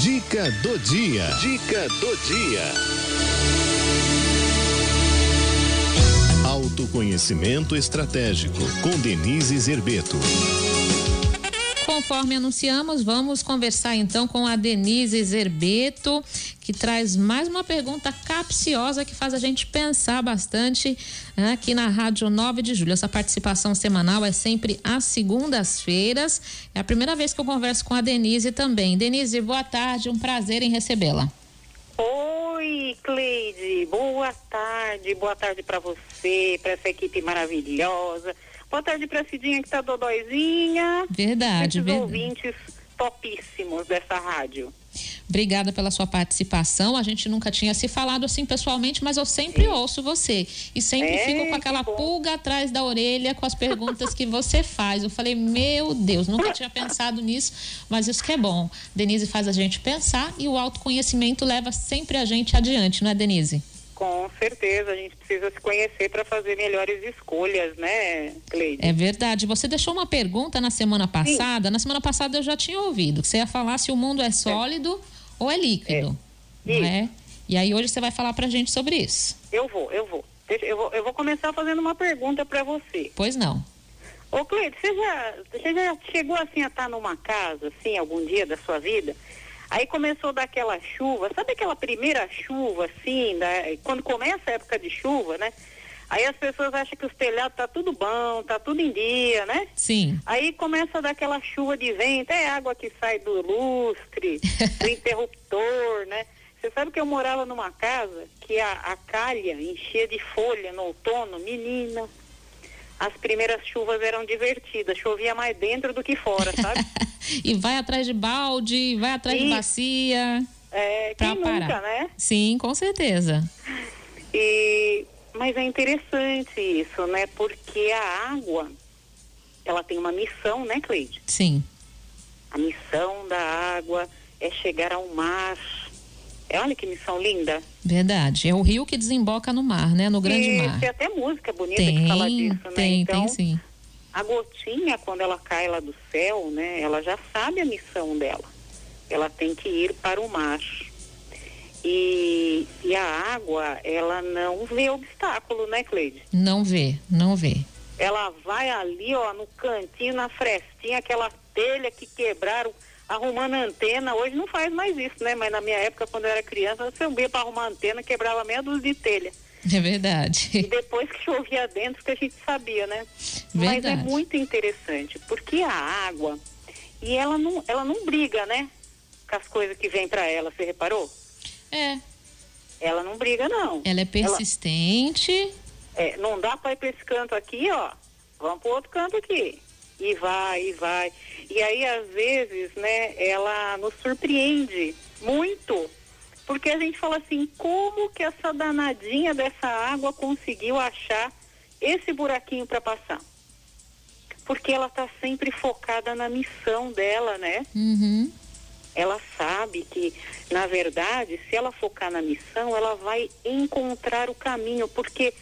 Dica do dia. Dica do dia. Autoconhecimento estratégico com Denise Zerbeto. Conforme anunciamos, vamos conversar então com a Denise Zerbeto, que traz mais uma pergunta capciosa que faz a gente pensar bastante né, aqui na Rádio 9 de Julho. Essa participação semanal é sempre às segundas-feiras. É a primeira vez que eu converso com a Denise também. Denise, boa tarde, um prazer em recebê-la. Oi, Cleide, boa tarde, boa tarde para você, para essa equipe maravilhosa. Boa tarde para a Cidinha que tá dodóizinha. Verdade, verdade. ouvintes topíssimos dessa rádio. Obrigada pela sua participação. A gente nunca tinha se falado assim pessoalmente, mas eu sempre ouço você. E sempre É, fico com que aquela pulga atrás da orelha com as perguntas que você faz. Eu falei, meu Deus, nunca tinha pensado nisso, mas isso que é bom. Denise faz a gente pensar e o autoconhecimento leva sempre a gente adiante, não é, Denise? Com certeza, a gente precisa se conhecer para fazer melhores escolhas, né, Cleide? É verdade. Você deixou uma pergunta na semana passada. Na semana passada eu já tinha ouvido que você ia falar se o mundo é sólido ou é líquido. É. É? E aí hoje você vai falar pra gente sobre isso. Eu vou, eu vou. Eu vou, eu vou começar fazendo uma pergunta para você. Pois não. Ô, Cleide, você já, você já chegou assim a estar numa casa, assim, algum dia da sua vida? Aí começou daquela chuva, sabe aquela primeira chuva, assim, da, quando começa a época de chuva, né? Aí as pessoas acham que os telhados tá tudo bom, tá tudo em dia, né? Sim. Aí começa a dar aquela chuva de vento, é água que sai do lustre, do interruptor, né? Você sabe que eu morava numa casa que a, a calha enchia de folha no outono, menina. As primeiras chuvas eram divertidas, chovia mais dentro do que fora, sabe? e vai atrás de balde, vai atrás de bacia. É, Pra quem parar. nunca, né? Sim, com certeza. E, mas é interessante isso, né? Porque a água, ela tem uma missão, né, Cleide? Sim. A missão da água é chegar ao mar. É, olha que missão linda. Verdade. É o rio que desemboca no mar, né? No grande e mar. tem até música bonita Tem, que fala disso, né? tem, então, tem sim. A gotinha, quando ela cai lá do céu, né? Ela já sabe a missão dela. Ela tem que ir para o mar. E, e a água, ela não vê obstáculo, né, Cleide? Não vê, não vê. Ela vai ali, ó, no cantinho, na frestinha, aquela telha que quebraram, arrumando antena. Hoje não faz mais isso, né? Mas na minha época, quando eu era criança, você ia para arrumar antena, quebrava meia dúzia de telha. É E verdade. depois que chovia dentro, que a gente sabia, né? Mas é Verdade. muito interessante, porque a água, e ela não, ela não briga, né? Com as coisas que vêm para ela, você reparou? É. Ela não briga, não. Ela é persistente. É, não dá para ir para esse canto aqui, ó. Vamos para outro canto aqui. E vai, e vai. E aí, às vezes, né, ela nos surpreende muito. Porque a gente fala assim, como que essa danadinha dessa água conseguiu achar esse buraquinho para passar? Porque ela está sempre focada na missão dela, né? Uhum. ela sabe que, na verdade, se ela focar na missão, ela vai encontrar o caminho, porque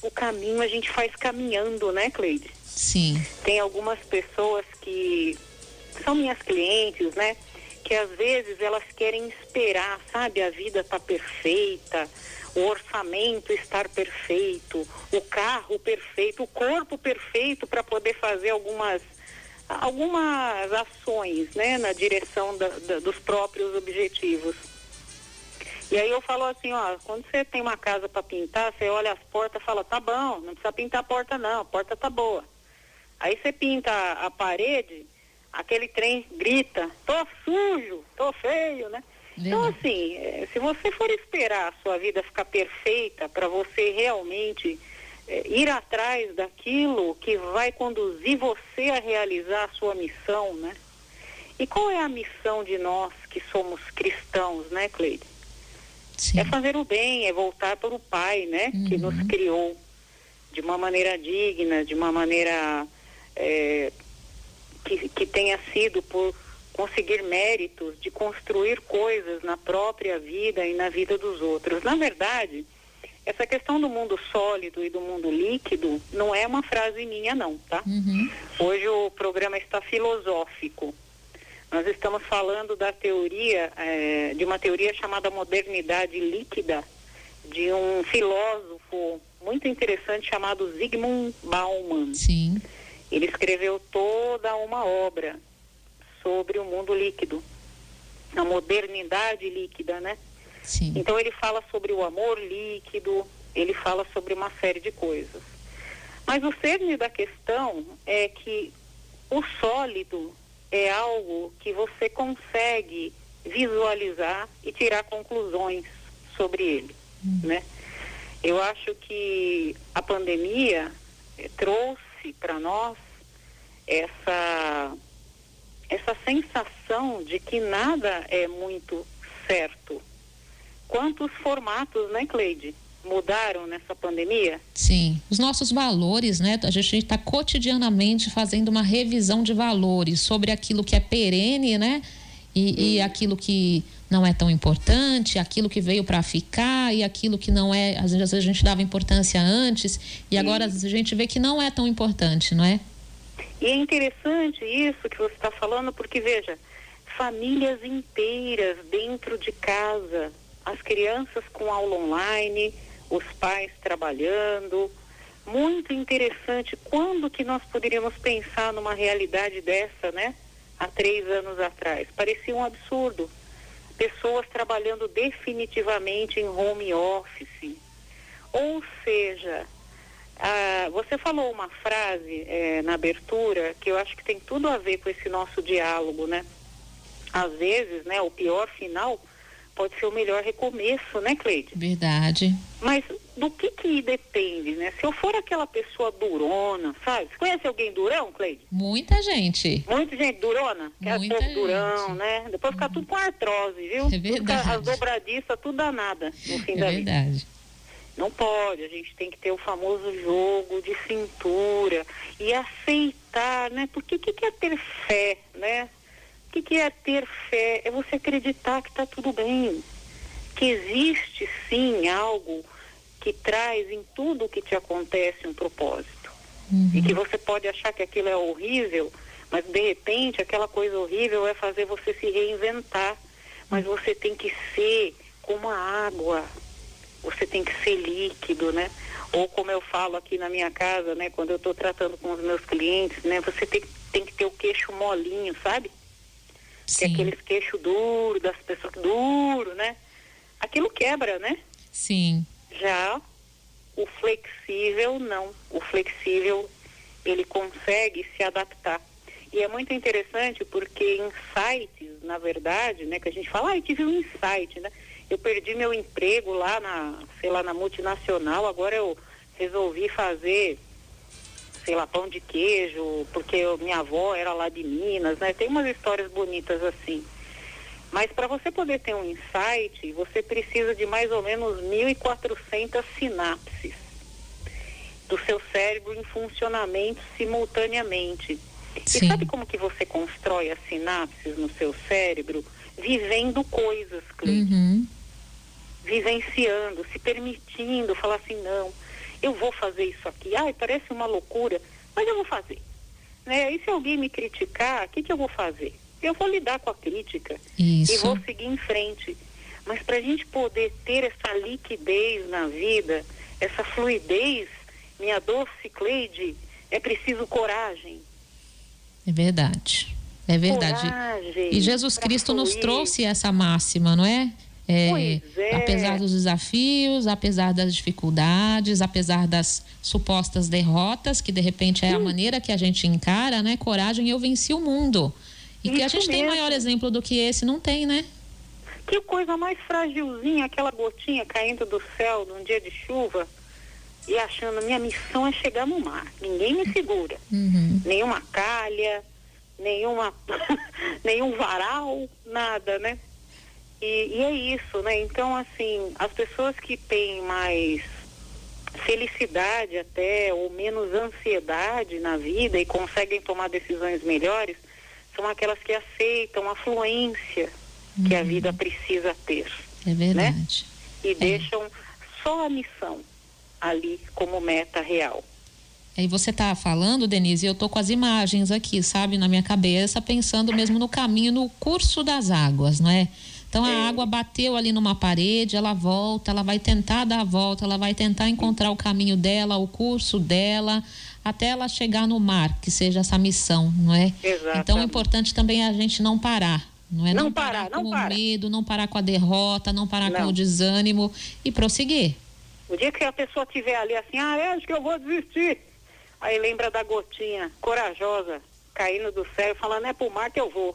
o caminho a gente faz caminhando, né, Cleide? Sim. Tem algumas pessoas que são minhas clientes, né? Que às vezes elas querem esperar, sabe? A vida tá perfeita, o orçamento estar perfeito, o carro perfeito, o corpo perfeito para poder fazer algumas algumas ações, né? Na direção da- da- dos próprios objetivos. E aí eu falo assim, ó, quando você tem uma casa para pintar, você olha as portas fala, tá bom, não precisa pintar a porta não, a porta tá boa. Aí você pinta a parede, aquele trem grita, tô sujo, tô feio, né? Então, Verdade. assim, eh, se você for esperar a sua vida ficar perfeita para você realmente eh, ir atrás daquilo que vai conduzir você a realizar a sua missão, né? E qual é a missão de nós que somos cristãos, né, Cleide? Sim. É fazer o bem, é voltar para o Pai, né? Que nos criou de uma maneira digna, de uma maneira eh, que, que tenha sido por conseguir méritos, de construir coisas na própria vida e na vida dos outros. Na verdade, essa questão do mundo sólido e do mundo líquido não é uma frase minha, não, tá? Uhum. Hoje o programa está filosófico. Nós estamos falando da teoria, é, de uma teoria chamada modernidade líquida, de um filósofo muito interessante chamado Zygmunt Bauman. Sim. Ele escreveu toda uma obra sobre o mundo líquido, a modernidade líquida, né? Sim. Então ele fala sobre o amor líquido, ele fala sobre uma série de coisas. Mas o cerne da questão é que o sólido é algo que você consegue visualizar e tirar conclusões sobre ele, hum. né? Eu acho que a pandemia eh, trouxe para nós essa essa sensação de que nada é muito certo. Quantos formatos, né, Cleide? mudaram nessa pandemia? Sim, os nossos valores, né? A gente está cotidianamente fazendo uma revisão de valores sobre aquilo que é perene, né? E, e aquilo que não é tão importante, aquilo que veio para ficar e aquilo que não é, às vezes a gente dava importância antes e agora a gente vê que não é tão importante, não é? E é interessante isso que você está falando, porque veja, famílias inteiras dentro de casa, as crianças com aula online, os pais trabalhando. Muito interessante. Quando que nós poderíamos pensar numa realidade dessa, né? Há três anos atrás. Parecia um absurdo. Pessoas trabalhando definitivamente em home office. Ou seja, ah, você falou uma frase eh, na abertura que eu acho que tem tudo a ver com esse nosso diálogo, né? Às vezes, né, o pior final pode ser o melhor recomeço, né, Cleide? Verdade. Mas do que que depende, né? Se eu for aquela pessoa durona, sabe? Você conhece alguém durão, Cleide? Muita gente. Muita gente durona? É Muita gente. durão, né? Depois fica tudo com artrose, viu? É verdade. as dobradiças, tudo danada no fim é da verdade. vida. Não pode, a gente tem que ter o famoso jogo de cintura e aceitar, né? Porque que, que é ter fé, né? O que, que é ter fé? É você acreditar que está tudo bem, que existe sim algo que traz em tudo o que te acontece um propósito. Uhum. E que você pode achar que aquilo é horrível, mas de repente aquela coisa horrível é fazer você se reinventar. Mas você tem que ser como a água, você tem que ser líquido, né? Ou como eu falo aqui na minha casa, né, quando eu estou tratando com os meus clientes, né, você tem, tem que ter o queixo molinho, sabe? Que é aqueles queixos duros das pessoas, duro, né? Aquilo quebra, né? Sim. Já o flexível, não. O flexível, ele consegue se adaptar. E é muito interessante porque insights, na verdade, né, que a gente fala, ah, eu tive um insight, né? Eu perdi meu emprego lá na, sei lá, na multinacional, agora eu resolvi fazer sei lá, pão de queijo, porque eu, minha avó era lá de Minas, né? Tem umas histórias bonitas assim. Mas para você poder ter um insight, você precisa de mais ou menos 1.400 sinapses do seu cérebro em funcionamento simultaneamente. Sim. E sabe como que você constrói as sinapses no seu cérebro? Vivendo coisas, Cleide. Uhum. Vivenciando, se permitindo, falar assim, não, eu vou fazer isso aqui. Ai, parece uma loucura, mas eu vou fazer. Né? E se alguém me criticar, o que, que eu vou fazer? Eu vou lidar com a crítica isso. e vou seguir em frente. Mas para a gente poder ter essa liquidez na vida, essa fluidez, minha doce Cleide, é preciso coragem. É verdade. É verdade. Coragem e Jesus Cristo nos trouxe essa máxima, não é? É, é. Apesar dos desafios, apesar das dificuldades, apesar das supostas derrotas, que de repente é a maneira que a gente encara, né? Coragem, eu venci o mundo. E Isso que a gente mesmo. tem maior exemplo do que esse, não tem, né? Que coisa mais fragilzinha, aquela gotinha caindo do céu num dia de chuva e achando minha missão é chegar no mar. Ninguém me segura. Uhum. Nenhuma calha, nenhuma, nenhum varal, nada, né? E, e é isso, né? Então, assim, as pessoas que têm mais felicidade até ou menos ansiedade na vida e conseguem tomar decisões melhores são aquelas que aceitam a fluência uhum. que a uhum. vida precisa ter. É verdade. Né? E é. deixam só a missão ali como meta real. Aí você está falando, Denise, e eu tô com as imagens aqui, sabe, na minha cabeça, pensando mesmo no caminho, no curso das águas, não é? Então a é. água bateu ali numa parede, ela volta, ela vai tentar dar a volta, ela vai tentar encontrar o caminho dela, o curso dela, até ela chegar no mar, que seja essa missão, não é? Exatamente. Então é importante também a gente não parar. Não é não, não parar, parar não com para. o medo, não parar com a derrota, não parar Não. com o desânimo e prosseguir. O dia que a pessoa tiver ali assim, ah, eu acho que eu vou desistir. Aí lembra da gotinha corajosa caindo do céu falando, é pro mar que eu vou.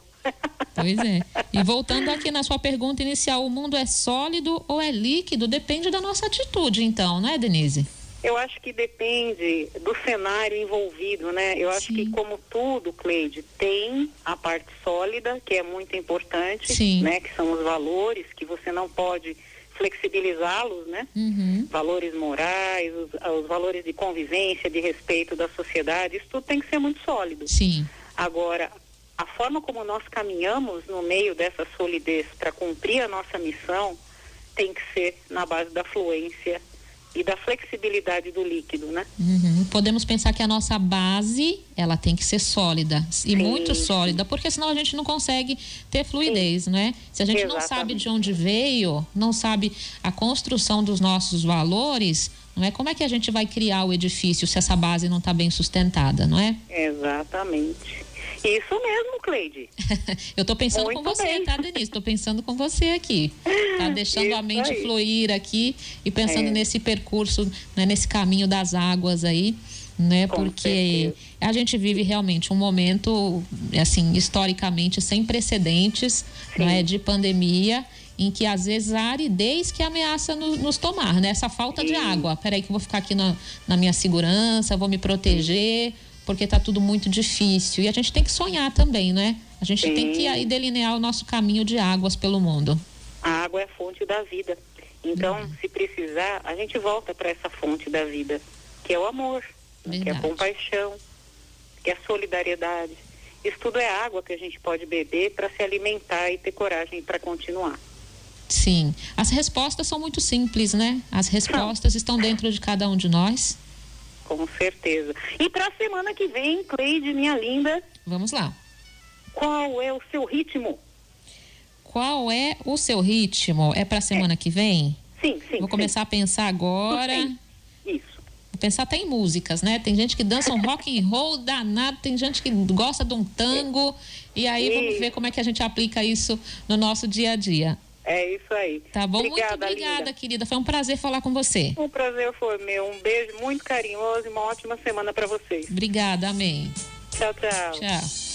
Pois é. E voltando aqui na sua pergunta inicial, o mundo é sólido ou é líquido? Depende da nossa atitude, então, não é, Denise? Eu acho que depende do cenário envolvido, né? Eu acho Sim. que como tudo, Cleide, tem a parte sólida, que é muito importante, Sim. né? Que são os valores, que você não pode flexibilizá-los, né? Uhum. Valores morais, os, os valores de convivência, de respeito da sociedade, isso tudo tem que ser muito sólido. Sim. Agora, a forma como nós caminhamos no meio dessa solidez para cumprir a nossa missão tem que ser na base da fluência e da flexibilidade do líquido, né? Uhum. Podemos pensar que a nossa base ela tem que ser sólida e Sim, muito sim. sólida, porque senão a gente não consegue ter fluidez, né? Se a gente não sabe Exatamente. de onde veio, não sabe a construção dos nossos valores, não é? Como é que a gente vai criar o edifício se essa base não está bem sustentada, não é? Exatamente. Isso mesmo, Cleide. Eu tô pensando Muito com você, bem. tá, Denise? Tô pensando com você aqui. Tá deixando a Isso mente aí. fluir aqui e pensando É. nesse percurso, né, nesse caminho das águas aí, né? Com Porque certeza. a gente vive realmente um momento, assim, historicamente sem precedentes, Sim. não é, de pandemia. Em que às vezes a aridez que ameaça no- nos tomar, né? Essa falta de Sim. água. Peraí, que eu vou ficar aqui na, na minha segurança, vou me proteger, porque tá tudo muito difícil. E a gente tem que sonhar também, né? A gente tem que Sim. aí delinear o nosso caminho de águas pelo mundo. A água é a fonte da vida. Então, se precisar, a gente volta para essa fonte da vida, que é o amor, né? que é a Verdade. compaixão, que é a solidariedade. Isso tudo é água que a gente pode beber para se alimentar e ter coragem para continuar. Sim. As respostas são muito simples, né? As respostas estão dentro de cada um de nós. Com certeza. E para a semana que vem, Cleide, minha linda, Vamos lá. qual é o seu ritmo? Qual é o seu ritmo? É para a semana que vem? Sim, sim. Vou começar a pensar agora. Sim. Isso. Vou pensar até em músicas, né? Tem gente que dança um rock and roll danado, tem gente que gosta de um tango. E aí vamos ver como é que a gente aplica isso no nosso dia a dia. É isso aí. Tá bom? Obrigada, muito obrigada, linda. querida. Foi um prazer falar com você. O prazer foi meu. Um beijo muito carinhoso e uma ótima semana para vocês. Obrigada, amém. Tchau, tchau. Tchau.